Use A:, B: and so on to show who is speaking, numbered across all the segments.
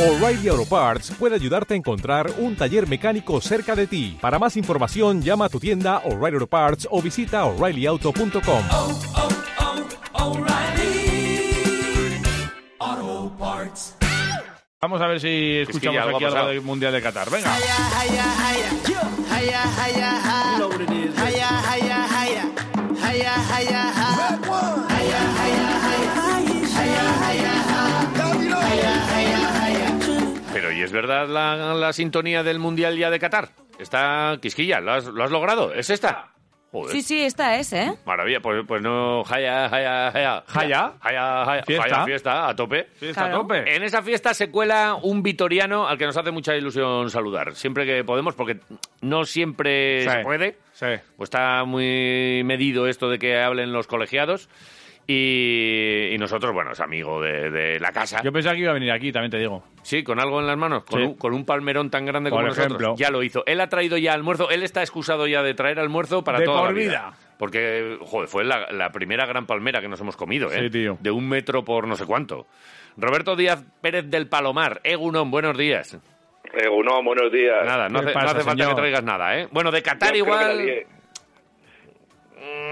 A: O'Reilly Auto Parts puede ayudarte a encontrar un taller mecánico cerca de ti. Para más información, llama a tu tienda O'Reilly Auto Parts o visita oreillyauto.com.
B: oh, oh, Parts.
C: Vamos a ver si escuchamos
D: algo
C: aquí
D: ha
C: algo del Mundial de Qatar. Venga.
D: Verdad la, la sintonía del Mundial ya de Qatar? Está Quisquilla, ¿lo has, lo has logrado? ¿Es esta? Joder.
E: Sí, sí, esta es, ¿eh?
D: Maravilla, pues, pues no, jaya, jaya, jaya.
C: Jaya.
D: Jaya, jaya,
C: Fiesta.
D: jaya, fiesta, a tope.
C: Sí, está
E: Claro.
C: a tope.
D: En esa fiesta se cuela un vitoriano al que nos hace mucha ilusión saludar. Siempre que podemos, porque no siempre
C: Sí.
D: se puede.
C: Sí.
D: Pues está muy medido esto de que hablen los colegiados. Y, y nosotros, bueno, es amigo de, de la casa.
C: Yo pensaba que iba a venir aquí, también te digo.
D: Sí, con algo en las manos, con,
C: Sí.
D: un, con un palmerón tan grande
C: Por
D: como nosotros.
C: ejemplo.
D: Ya lo hizo. Él ha traído ya almuerzo, él está excusado ya de traer almuerzo para
C: De
D: toda
C: por
D: la vida.
C: vida.
D: Porque, joder, fue la, la primera gran palmera que nos hemos comido, ¿eh?
C: Sí, tío.
D: De un metro por no sé cuánto. Roberto Díaz Pérez del Palomar, Egunon, buenos días.
F: No, buenos días.
D: Nada, no
C: ¿Qué
D: hace, no
C: pasa,
D: hace falta que traigas nada, ¿eh? Bueno, de Qatar
F: Yo creo que la
D: igual...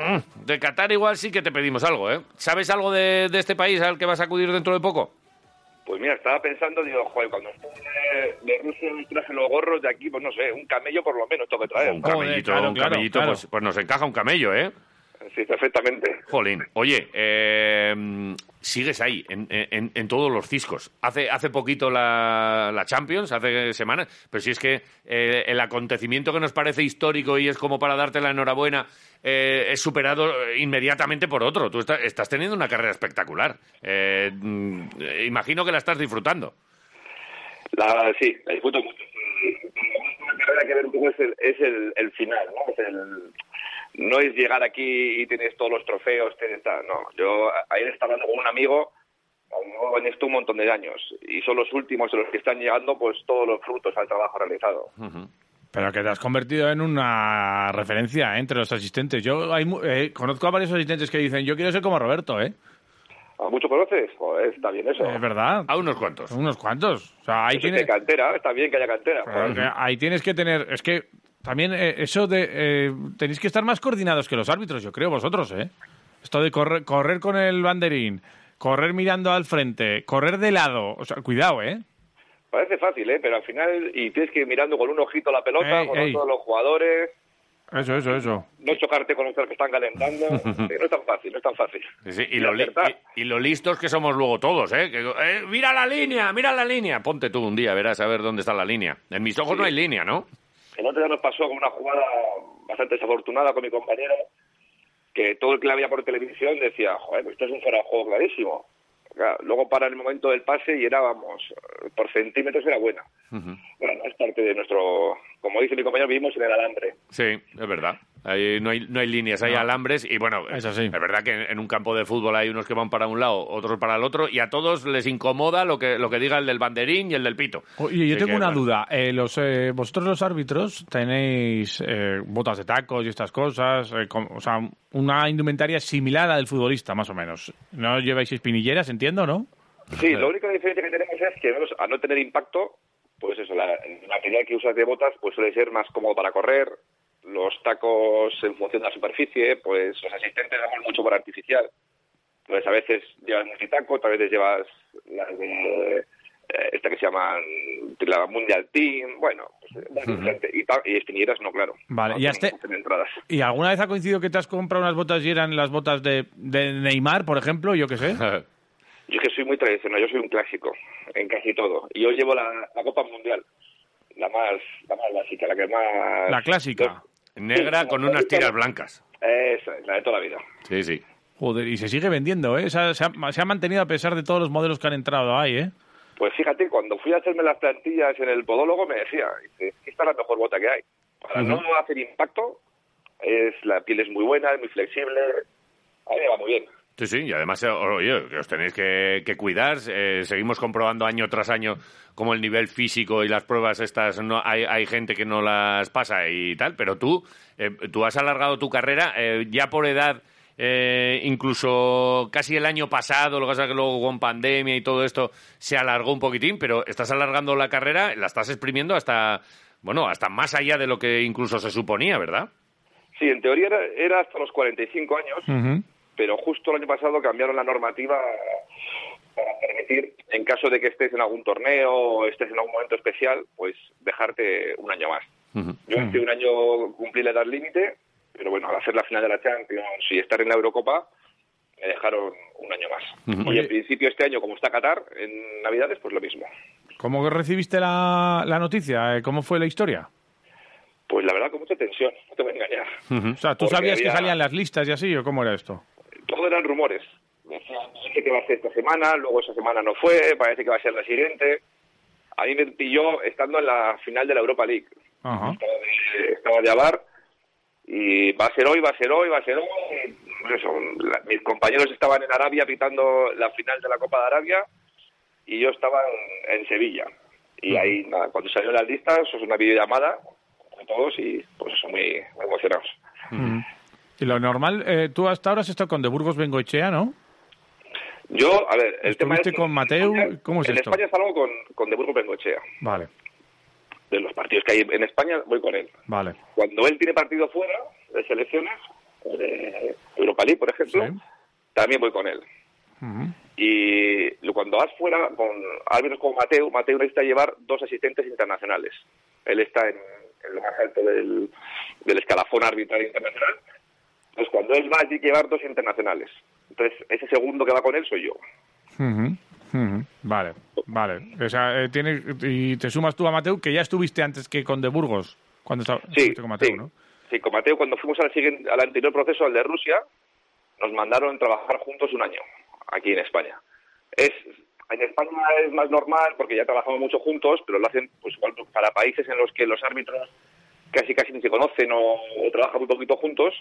D: Mm, De Qatar igual sí que te pedimos algo, ¿eh? ¿Sabes algo de, de este país al que vas a acudir dentro de poco?
F: Pues mira, estaba pensando, digo, joder, cuando estuve de, de Rusia traje los gorros de aquí, pues no sé, un camello por lo menos tengo que traer.
D: Un
C: Joder,
D: camellito,
C: claro,
D: un
C: claro,
D: camellito,
C: claro.
D: Pues, pues nos encaja un camello, ¿eh?
F: Sí, perfectamente.
D: Jolín, oye, eh, sigues ahí, en, en- en todos los ciscos. Hace, hace poquito la, la Champions, hace semanas, pero si es que eh, el acontecimiento que nos parece histórico y es como para darte la enhorabuena, eh, es superado inmediatamente por otro. Tú estás, teniendo una carrera espectacular. Eh, mm, imagino que la estás disfrutando.
F: La, sí, la disfruto mucho. La carrera que ver es el, el final, ¿no? Es el, no es llegar aquí y tienes todos los trofeos, tienes tal, no. Yo ayer estaba hablando con un amigo, en esto un montón de años, y son los últimos en los que están llegando pues todos los frutos al trabajo realizado.
C: Pero que te has convertido en una referencia ¿eh? entre los asistentes. Yo hay, mu- eh, conozco a varios asistentes que dicen, yo quiero ser como Roberto, ¿eh?
F: ¿A mucho conoces? Joder, está bien eso.
C: Es verdad.
D: A unos cuantos.
C: Unos cuantos. O sea, ahí
F: Eso es
C: tienes...
F: de cantera, está bien que haya cantera.
C: Ahí tienes que tener... Es que también eh, eso de... eh, tenéis que estar más coordinados que los árbitros, yo creo, vosotros, ¿eh? Esto de correr, correr con el banderín, correr mirando al frente, correr de lado. O sea, cuidado, ¿eh?
F: Parece fácil, ¿eh? Pero al final, y tienes que ir mirando con un ojito la pelota,
C: Ey,
F: con
C: ey.
F: todos los jugadores,
C: Eso, eso, eso.
F: no chocarte con los que están calentando. No es tan fácil, no es tan fácil.
D: Sí, sí, y,
F: Y
D: lo li- y- y lo listos que somos luego todos, ¿eh? Que, eh, Mira la línea, mira la línea. Ponte tú un día, verás a ver dónde está la línea. En mis ojos
F: Sí.
D: no hay línea, ¿no?
F: El otro día nos pasó con una jugada bastante desafortunada con mi compañero, que todo el que la veía por televisión decía, joder, pues esto es un fuera de juego clarísimo. Claro, luego para el momento del pase y era, vamos, por centímetros era buena. Bueno, es parte de nuestro, como dice mi compañero, vivimos en el alambre.
D: Sí, es verdad. Ahí no, hay, no hay líneas, hay
C: No.
D: alambres y bueno,
C: Eso sí.
D: es verdad que en, un campo de fútbol hay unos que van para un lado, otros para el otro y a todos les incomoda lo que, lo que diga el del banderín y el del pito.
C: Oye, yo
D: Así
C: tengo
D: que,
C: una
D: bueno.
C: duda. Eh, los, eh, vosotros los árbitros tenéis eh, botas de tacos y estas cosas, eh, com- o sea, una indumentaria similar a la del futbolista, más o menos. No lleváis espinilleras, entiendo, ¿no?
F: Sí, la única diferencia que tenemos es que a no tener impacto, pues eso, la, el material que usas de botas pues suele ser más cómodo para correr, los tacos en función de la superficie, pues los asistentes damos mucho por artificial. Pues a veces llevas multitaco, otras veces llevas las de eh, esta que se llaman la Mundial Team, bueno, pues, es diferente. y, y espinilleras no, claro.
C: Vale,
F: No
C: y este-. ¿Y alguna vez ha coincidido que te has comprado unas botas y eran las botas de, de Neymar, por ejemplo? Yo qué sé.
F: Yo es que soy muy tradicional, yo soy un clásico en casi todo. Y yo llevo la, la Copa Mundial, la más, la más básica, la que más...
C: La clásica.
D: Negra con unas tiras blancas.
F: Esa es, la de toda la vida.
D: Sí, sí.
C: Joder, y se sigue vendiendo, ¿eh? Se ha, se ha- se ha mantenido a pesar de todos los modelos que han entrado ahí, ¿eh?
F: Pues fíjate, cuando fui a hacerme las plantillas en el podólogo me decía, dice, esta es la mejor bota que hay. Para no hacer impacto, es la piel es muy buena, es muy flexible, a mí me va muy bien.
D: Sí, sí, y además, eh, oye, que os tenéis que, que cuidar. eh, seguimos comprobando año tras año cómo el nivel físico y las pruebas estas, no hay, hay gente que no las pasa y tal, pero tú, eh, tú has alargado tu carrera eh, ya por edad eh, incluso casi el año pasado, lo que pasa es que luego con pandemia y todo esto se alargó un poquitín, pero estás alargando la carrera, la estás exprimiendo hasta, bueno, hasta más allá de lo que incluso se suponía, ¿verdad?
F: Sí, en teoría era, era hasta los 45 años,
C: Ujú.
F: Pero justo el año pasado cambiaron la normativa para permitir, en caso de que estés en algún torneo o estés en algún momento especial, pues dejarte un año más. Yo este un año cumplí la edad límite, pero bueno, al hacer la final de la Champions y estar en la Eurocopa, me dejaron un año más.
D: Ujú.
F: Y en principio este año, como está Qatar, en Navidades, pues lo mismo.
C: ¿Cómo que recibiste la, la noticia? Eh, ¿Cómo fue la historia?
F: Pues la verdad, con mucha tensión, no te voy a engañar.
C: O sea, ¿tú
F: Porque
C: sabías que salían las listas y así o cómo era esto?
F: Eran rumores. Decían, Parece que va a ser esta semana, luego esa semana no fue, parece que va a ser la siguiente. A mí me pilló estando en la final de la Europa League. Estaba de, estaba de avar y va a ser hoy, va a ser hoy, va a ser hoy. Eso, la- mis compañeros estaban en Arabia pitando la final de la Copa de Arabia y yo estaba en, en Sevilla. Y ahí, nada, cuando salieron las listas, eso es una videollamada con todos y pues eso, muy, muy emocionados.
C: Y lo normal, eh, tú hasta ahora has estado con De Burgos Bengoechea, ¿no?
F: Yo, a ver, el tema es...
C: ¿Estuviste con Mateu?
F: España-
C: ¿Cómo es
F: en
C: esto?
F: España salgo con, con De Burgos Bengoechea.
C: Vale,
F: De los partidos que hay en España, voy con él.
C: vale.
F: Cuando él tiene partido fuera de selecciones, de Europa League, por ejemplo,
C: Sí.
F: también voy con él.
C: Ujú.
F: Y lo- cuando vas fuera con árbitros como Mateo, Mateo necesita llevar dos asistentes internacionales. Él está en, en lo más alto del, del escalafón arbitral internacional. Entonces, cuando él va, hay que llevar dos internacionales. Entonces, ese segundo que va con él soy yo.
C: Vale, vale. O sea, eh, tiene- y te sumas tú a Mateu, que ya estuviste antes que con De Burgos, cuando estaba-
F: Sí,
C: estuviste con Mateu,
F: sí.
C: ¿no?
F: Sí, con Mateo, cuando fuimos al, siguiente, al anterior proceso, al de Rusia, nos mandaron trabajar juntos un año, aquí en España. Es, en España es más normal porque ya trabajamos mucho juntos, pero lo hacen pues igual para países en los que los árbitros casi casi ni se conocen o, o trabajan muy poquito juntos,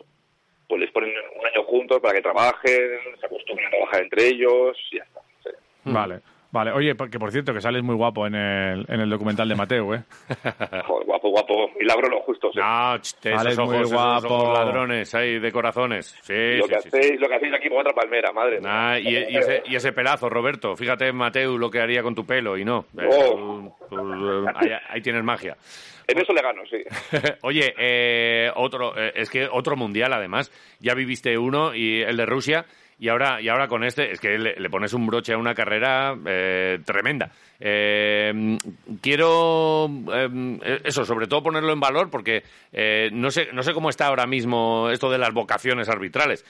F: pues les ponen un año juntos para que trabajen, se acostumbren a trabajar entre ellos y ya está. sí.
C: Vale, vale. Oye, que por cierto, que sales muy guapo en el, en el documental de Mateu, ¿eh?
F: Joder, guapo, guapo, milagro lo justo. sí.
D: No, ch, esos
C: Vale,
D: ojos,
C: muy
D: esos
C: guapo.
D: ojos ladrones ahí de corazones. Sí,
F: lo,
D: sí,
F: que
D: sí.
F: hacéis, lo que hacéis aquí con otra palmera, madre. mía.
D: Ah, y, y ese, y ese pelazo, Roberto. Fíjate, Mateu, lo que haría con tu pelo y no. Eh,
F: Oh.
D: tú- tú, eh, ahí, ahí tienes magia.
F: En eso le gano, sí.
D: Oye, eh, otro, eh, es que otro mundial además. Ya viviste uno y el de Rusia y ahora y ahora con este es que le, pones un broche a una carrera eh, tremenda. Eh, quiero eh, eso, sobre todo ponerlo en valor porque eh, no sé no sé cómo está ahora mismo esto de las vocaciones arbitrales.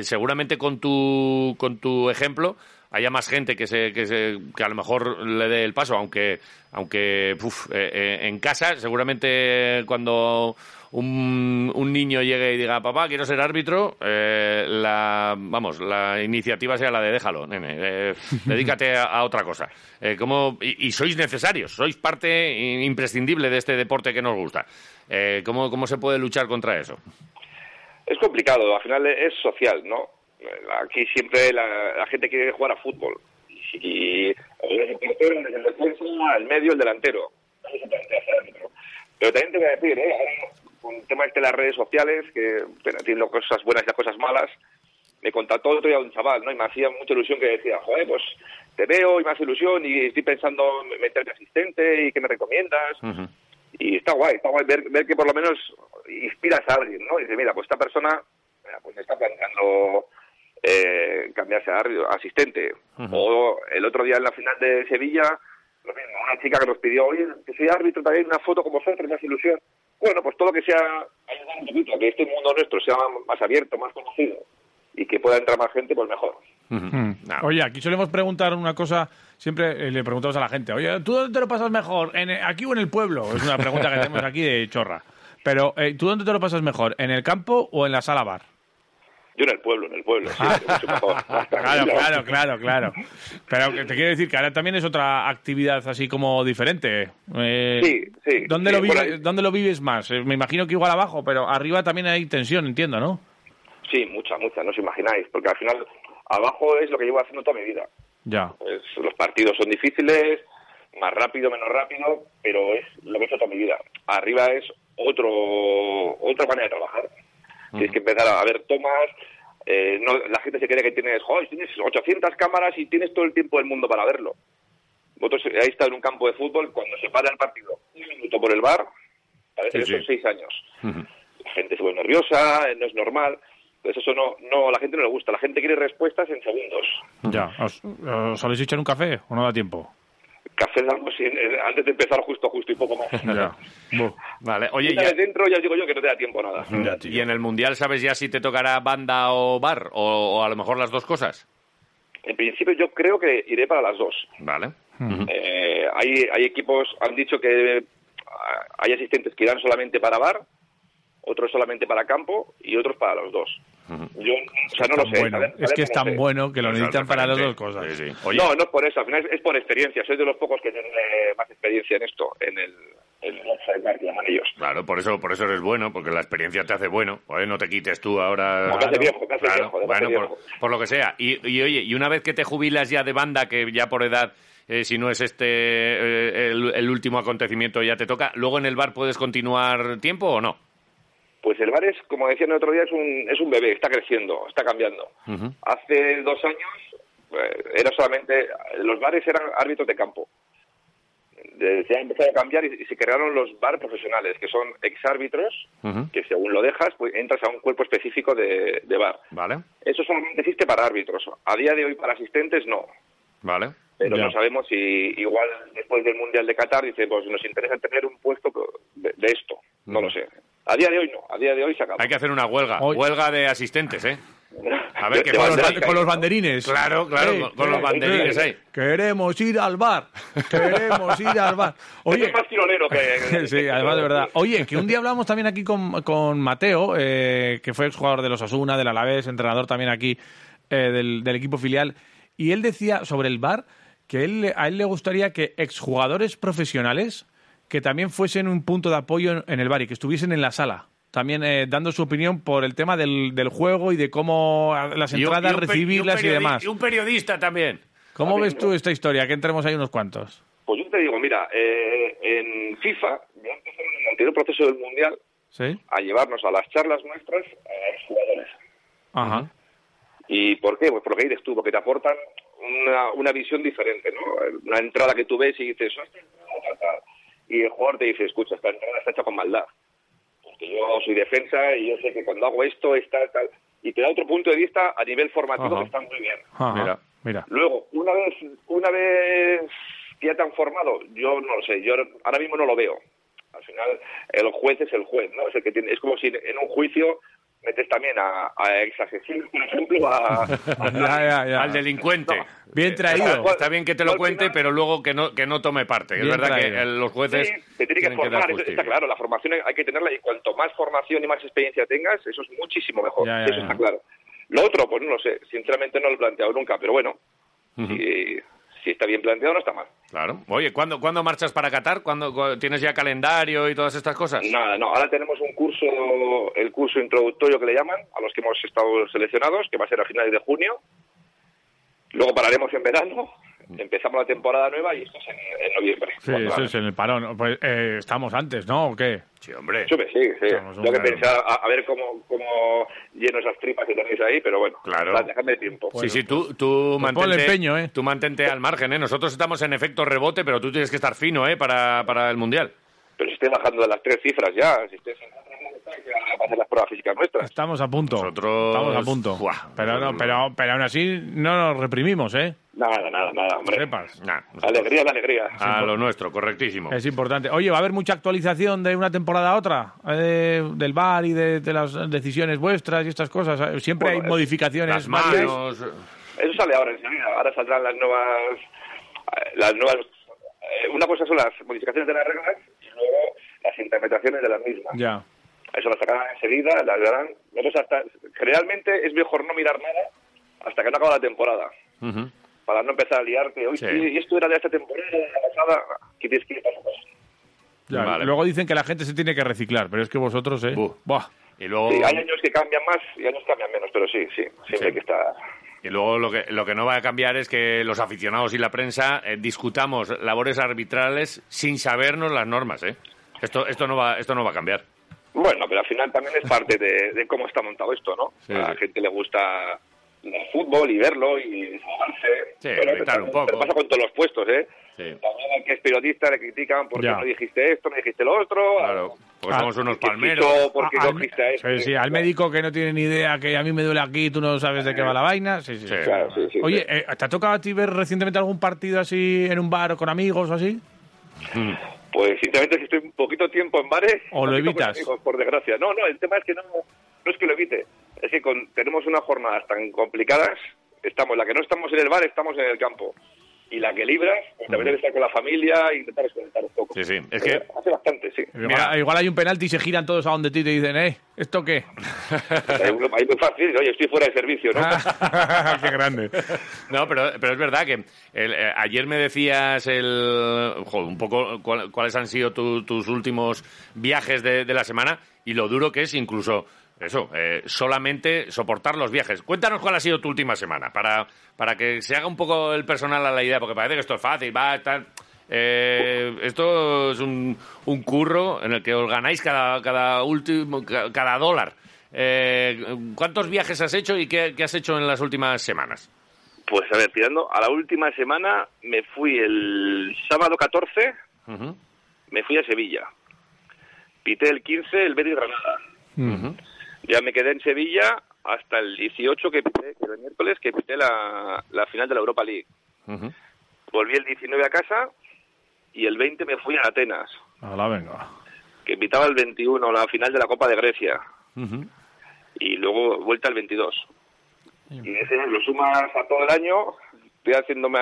D: Seguramente con tu con tu ejemplo haya más gente que se, que se que a lo mejor le dé el paso aunque aunque uf, eh, eh, en casa seguramente cuando un, un niño llegue y diga papá quiero ser árbitro eh, la vamos la iniciativa sea la de déjalo nene eh, dedícate a, a otra cosa Eh, ¿cómo- y, y sois necesarios sois parte imprescindible de este deporte que nos gusta. Eh, ¿cómo, cómo se puede luchar contra eso
F: Es complicado, al final es social, ¿no? Aquí siempre la, la gente quiere jugar a fútbol. Y eres el portero, el defensa, el medio, el delantero. Pero también te voy a decir, ¿eh? Con el tema este de las redes sociales, que bueno, las cosas buenas y las cosas malas, me contactó otro día un chaval, ¿no? Y me hacía mucha ilusión que decía, joder, pues te veo y me hace ilusión y estoy pensando en meterte asistente y que me recomiendas. Y está guay, está guay ver, ver que por lo menos inspiras a alguien, ¿no? Y dice, mira, pues esta persona mira, pues está planteando eh, cambiarse a asistente. O el otro día en la final de Sevilla, lo mismo, una chica que nos pidió, oye, que soy árbitro también, una foto con vosotros, me hace ilusión. Bueno, pues todo lo que sea ayudar un poquito a que este mundo nuestro sea más abierto, más conocido y que pueda entrar más gente, pues mejor.
C: Mm.
D: No.
C: Oye, aquí solemos preguntar una cosa, siempre eh, le preguntamos a la gente, oye, ¿tú dónde te lo pasas mejor? ¿En el- ¿Aquí o en el pueblo? Es una pregunta que tenemos aquí de chorra. Pero, eh, ¿tú dónde te lo pasas mejor? ¿En el campo o en la sala bar?
F: Yo en el pueblo, en el pueblo, sí, mucho mejor.
C: Claro, claro, claro, claro. Pero que te quiero decir que ahora también es otra actividad así como diferente. Eh,
F: Sí, sí,
C: ¿dónde,
F: sí,
C: lo vive-
F: bueno,
C: ¿Dónde lo vives más? Eh, Me imagino que igual abajo, pero arriba también hay tensión, entiendo, ¿no?
F: Sí, mucha, mucha, no os imagináis, porque al final abajo es lo que llevo haciendo toda mi vida.
C: Ya.
F: Pues los partidos son difíciles, más rápido, menos rápido, pero es lo que he hecho toda mi vida. Arriba es otro otra manera de trabajar. Tienes que empezar a ver tomas, eh, no, la gente se cree que tienes, joder, tienes 800 cámaras y tienes todo el tiempo del mundo para verlo. Vosotros ahí está en un campo de fútbol, cuando se para el partido un minuto por el bar, parece
D: Sí,
F: que son seis años. La gente se vuelve nerviosa, eh, no es normal. Entonces eso no, no, a la gente no le gusta. La gente quiere respuestas en segundos.
C: Ya. ¿Os, os soléis echar un café o no da tiempo?
F: Café en- antes de empezar justo, justo y poco más.
C: Ya.
D: Vale, oye,
F: Una
D: ya-
F: vez dentro ya os digo yo que no te da tiempo a nada.
D: ¿y en el Mundial sabes ya si te tocará banda o bar? O, o a lo mejor las dos cosas.
F: En principio yo creo que iré para las dos.
D: Vale.
F: Eh, hay, hay equipos, han dicho que ah, hay asistentes que irán solamente para bar, otros solamente para campo y otros para los dos. Yo, o sea, no lo sé.
C: bueno.
F: a ver- a
C: es que es tan
F: sé.
C: bueno que lo necesitan para las dos cosas.
D: Sí, sí. Oye,
F: No, no es por eso, al final es, por experiencia. Soy de los pocos que tienen eh, más experiencia en esto, en el, ellos.
D: Claro, por eso, por eso eres bueno, porque la experiencia te hace bueno. Oye, no te quites tú ahora.
F: Que hace viejo,
D: Claro,
F: viejo,
D: bueno,
F: viejo.
D: por, por lo que sea. Y, y, oye, y una vez que te jubilas ya de banda, que ya por edad, eh, si no es este eh, el, el último acontecimiento ya te toca, luego en el bar puedes continuar tiempo o no?
F: Pues el bar es, como decían el otro día, es un, es un bebé, está creciendo, está cambiando. Hace dos años eh, era solamente, los bares eran árbitros de campo. Se ha empezado a cambiar y, y se crearon los bar profesionales, que son exárbitros,
D: Ujú.
F: que según lo dejas, pues entras a un cuerpo específico de, de bar.
D: ¿Vale?
F: Eso solamente existe para árbitros. A día de hoy para asistentes no.
D: ¿Vale?
F: Pero
C: Ya.
F: no sabemos si igual después del Mundial de Qatar dice, pues nos interesa tener un puesto de, de esto. No lo sé. A día de hoy no. A día de hoy se acabó.
D: Hay que hacer una huelga.
C: Hoy-
D: Huelga de asistentes, ¿eh? A ver
F: de
C: Con los,
F: que
C: con los banderines.
D: Claro, claro,
C: Eh,
D: con, con los banderines
C: eh,
D: ahí.
C: Queremos ir al bar. Queremos ir al bar.
F: Oye, es más tirolero que...
C: Sí, además de verdad. Oye, que un día hablamos también aquí con, con Mateo, eh, que fue exjugador de los Asuna, del Alavés, entrenador también aquí eh, del, del equipo filial, y él decía sobre el bar que él, a él le gustaría que exjugadores profesionales que también fuesen un punto de apoyo en, el bar y que estuviesen en la sala. También eh, dando su opinión por el tema del, del juego y de cómo a- las
D: Y un-
C: entradas
D: y un pe-
C: recibirlas y, demás.
D: Y un periodista también.
C: ¿Cómo ves tú esta historia? Que entremos ahí unos cuantos.
F: Pues yo te digo, mira, eh, en FIFA ya empezaron en el anterior proceso del Mundial
C: ¿Sí?
F: a llevarnos a las charlas nuestras a jugadores.
C: Ajá.
F: ¿Y por qué? Pues por lo que dices tú, porque te aportan una, una visión diferente, ¿no? Una entrada que tú ves y dices, "Hostia, tal, tal". Y el jugador te dice, escucha, esta entrada está hecha con maldad. Porque yo soy defensa y yo sé que cuando hago esto, está tal. Y te da otro punto de vista a nivel formativo
C: Ajá.
F: que está muy bien.
C: Ajá.
D: Mira.
C: Mira.
F: Luego, una vez, una vez que ya te han formado, yo no lo sé, yo ahora mismo no lo veo. Al final, el juez es el juez, ¿no? Es, el que tiene, es como si en un juicio metes también a, a ex asesinos, por ejemplo, a, a-
C: Ya, ya, ya.
D: Al delincuente.
C: Bien traído.
D: Está, está bien que te lo cuente,
F: final-
D: pero luego que no, que no tome parte. Es verdad
C: traído.
D: que los jueces
F: Sí, te tiene que formar, está claro, la formación hay que tenerla y cuanto más formación y más experiencia tengas, eso es muchísimo mejor,
C: Ya, ya,
F: eso
C: ya.
F: está claro. Lo otro, pues no lo sé, sinceramente no lo he planteado nunca, pero bueno, si, si está bien planteado no está mal.
D: Claro. Oye, ¿cuándo, ¿cuándo marchas para Qatar? ¿Cuándo, cu- ¿Tienes ya calendario y todas estas cosas?
F: Nada, no, ahora tenemos un curso, el curso introductorio que le llaman, a los que hemos estado seleccionados, que va a ser a finales de junio. Luego pararemos en verano, empezamos la temporada nueva y esto es en, en noviembre.
C: Sí, eso es en el parón. Pues eh, estamos antes, ¿no? ¿O qué?
D: Sí, hombre.
F: Yo me sí, sí.
C: Un
F: Tengo que pensar a, a ver cómo, cómo lleno esas tripas que tenéis ahí, pero bueno,
D: Claro.
F: déjame tiempo.
D: sí, sí, tú, tú,
C: pues
D: mantente,
C: empeño, ¿eh?
D: tú mantente al margen, ¿eh? Nosotros estamos en efecto rebote, pero tú tienes que estar fino, ¿eh? Para, para el Mundial.
F: Pero si estoy bajando de las tres cifras ya, si estoy para hacer las pruebas físicas nuestras.
C: Estamos a punto.
D: Nosotros-
C: Estamos a punto. Pero, no, pero, pero aún así no nos reprimimos, ¿eh?
F: Nada, nada, nada, hombre.
C: Sepas.
D: Nah, nosotros-
F: Alegría, la alegría.
D: a lo nuestro, correctísimo.
C: Es importante. Oye, ¿va a haber mucha actualización de una temporada a otra? Eh, del VAR y de, de las decisiones vuestras y estas cosas. Siempre
F: Bueno,
C: hay modificaciones
D: Las
C: varias.
D: manos...
F: Eso sale ahora enseguida. Ahora saldrán las nuevas. eh, Las nuevas eh, una cosa son las modificaciones de las reglas y luego las interpretaciones de las mismas.
C: Ya.
F: Eso las sacarán enseguida, las darán. Nosotros hasta, generalmente es mejor no mirar nada hasta que no acaba la temporada. Para no empezar a liarte. Hoy
D: Sí.
F: y esto era de esta temporada, de la pasada. ¿Qué tienes que ir paso a paso?
C: Ya,
D: Vale.
C: Luego dicen que la gente se tiene que reciclar, pero es que vosotros, ¿eh? Buah.
D: Y luego...
F: Sí, hay años que cambian más y años que cambian menos, pero sí, sí, siempre
D: Sí.
F: hay que estar.
D: Y luego lo que, lo que no va a cambiar es que los aficionados y la prensa eh, discutamos labores arbitrales sin sabernos las normas, ¿eh? Esto, esto, no va, esto no va a cambiar.
F: Bueno, pero al final también es parte de, de cómo está montado esto, ¿no?
D: Sí,
F: a la gente le gusta el fútbol y verlo y desahogarse.
D: Sí,
F: Pero también-
D: un poco.
F: pero pasa con todos los puestos, ¿eh?
D: Sí.
F: También al que es periodista le critican porque
C: Ya.
F: no dijiste esto, no dijiste lo otro.
D: Claro, pues
C: Ah,
D: somos unos palmeros.
F: porque
C: A-
F: no
C: al,
F: dijiste a este.
C: sí, sí, al médico que no tiene ni idea, que a mí me duele aquí, tú no sabes de qué va la vaina. Sí, sí.
D: Sí.
F: Claro, sí, sí,
C: Oye,
F: sí.
C: eh, ¿te ha tocado a ti ver recientemente algún partido así en un bar o con amigos o así?
D: Mm.
F: Pues sinceramente si estoy un poquito tiempo en bares...
C: ¿O lo evitas?
F: amigos, por desgracia. No, no, el tema es que no, no es que lo evite. Es que con- tenemos unas jornadas tan complicadas, estamos, la que no estamos en el bar, estamos en el campo. Y la que libras, pues también debe estar con la familia e intentar desconectar un poco.
D: Sí, sí, es que-
F: Hace bastante, sí.
C: Igual, igual hay un penalti y se giran todos a donde ti y te dicen, eh, ¿esto qué?
F: Ahí muy fácil, oye, estoy fuera de servicio, ¿no?
C: qué grande.
D: No, pero, pero es verdad que el- eh, ayer me decías el, joder, un poco cuál- cuáles han sido tu- tus últimos viajes de, de la semana y lo duro que es incluso eso, eh, solamente soportar los viajes. Cuéntanos cuál ha sido tu última semana para, para que se haga un poco el personal a la idea, porque parece que esto es fácil, va, tal. Eh, esto es un, un curro en el que os ganáis cada, cada, último, ca- cada dólar. Eh, ¿Cuántos viajes has hecho y qué, qué has hecho en las últimas semanas?
F: Pues a ver, tirando a la última semana, me fui el sábado 14,
D: Ujú,
F: me fui a Sevilla. Pité el 15 el Betis Granada.
D: ujú.
F: Ya me quedé en Sevilla hasta el 18, que pité, que el miércoles, que pité la, la final de la Europa League. Volví el 19 a casa y el 20 me fui a Atenas,
C: Hola, venga.
F: que pitaba el 21, la final de la Copa de Grecia. Y luego vuelta el 22. Y ese lo sumas a todo el año, estoy haciéndome...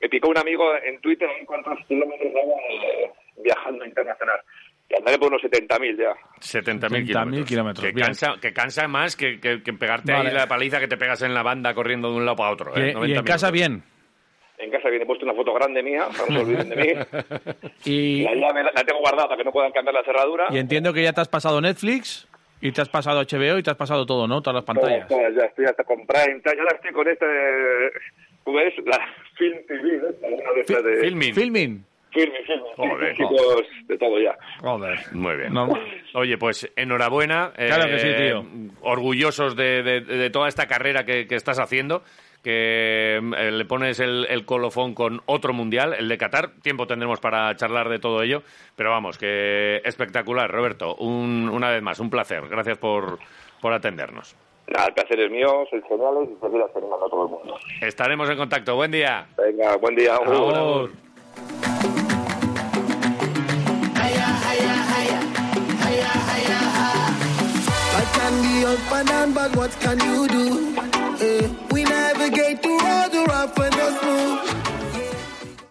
F: Me picó un amigo en Twitter en cuántos kilómetros hago eh, viajando internacional. Y andaré por unos 70.000 ya.
D: 70.000
C: 70.000
D: kilómetros.
C: kilómetros,
D: Que
C: bien.
D: cansa, que cansa más que, que- que pegarte
C: Vale.
D: ahí la paliza que te pegas en la banda corriendo de un lado para otro.
C: Y,
D: ¿eh?
C: y
D: 90
C: en casa bien.
F: En casa viene puesto una foto grande mía, para que no se olviden de mí.
C: Y,
F: La llave la la tengo guardada para que no puedan cambiar la cerradura.
C: y entiendo que ya te has pasado Netflix y te has pasado HBO y te has pasado todo, ¿no? Todas las pantallas.
F: Ya estoy hasta con Prime. Ya la estoy con este... ¿Cómo es? La Film TV, ¿no? De...
D: Filming.
C: Filming.
F: Filming, filming.
D: Joder.
F: Chicos, de todo ya.
C: Joder.
D: Muy bien.
C: No.
D: Oye, pues enhorabuena.
C: Claro que sí, tío.
D: Orgullosos de, de- de toda esta carrera que, que estás haciendo. Que eh, le pones el, el colofón con otro mundial, el de Qatar. Tiempo tendremos para charlar de todo ello. Pero vamos, que espectacular, Roberto. Un- una vez más, un placer. Gracias por, por atendernos.
F: Nada, el placer es mío, sois geniales y seguir a todo el mundo.
D: Estaremos en contacto. Buen día.
F: Venga, buen día.
E: Down, but what can you do? Eh, we navigate through all the rough and the smooth.